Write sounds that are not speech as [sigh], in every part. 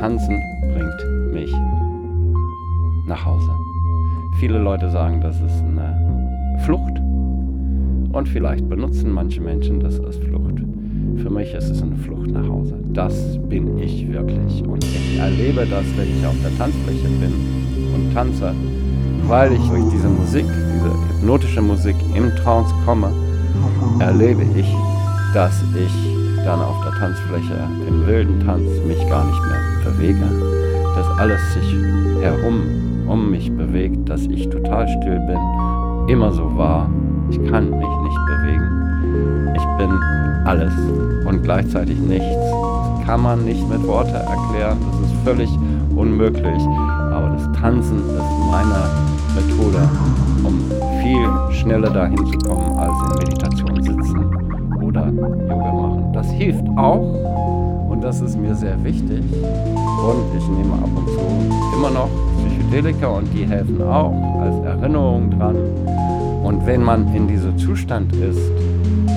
Tanzen bringt mich nach Hause. Viele Leute sagen, das ist eine Flucht und vielleicht benutzen manche Menschen das als Flucht. Für mich ist es eine Flucht nach Hause. Das bin ich wirklich. Und ich erlebe das, wenn ich auf der Tanzfläche bin und tanze, weil ich durch diese Musik, diese hypnotische Musik im Trance komme, erlebe ich, dass ich dann auf der Tanzfläche im wilden Tanz mich gar nicht mehr bewege. Dass alles sich herum um mich bewegt, dass ich total still bin, immer so war. Ich kann mich nicht bewegen. Ich bin alles und gleichzeitig nichts. Das kann man nicht mit Worten erklären. Das ist völlig unmöglich. Aber das Tanzen ist meine Methode, um viel schneller dahin zu kommen, als in Meditation sitzen oder Yoga machen. Das hilft auch und das ist mir sehr wichtig. Und ich nehme ab und zu immer noch Psychedelika und die helfen auch als Erinnerung dran. Und wenn man in diesem Zustand ist,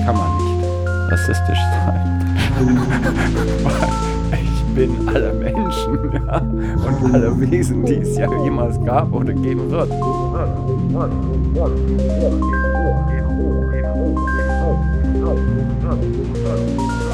kann man nicht rassistisch sein. [laughs] ich bin alle Menschen ja, und alle Wesen, die es ja jemals gab oder geben wird. Tanzen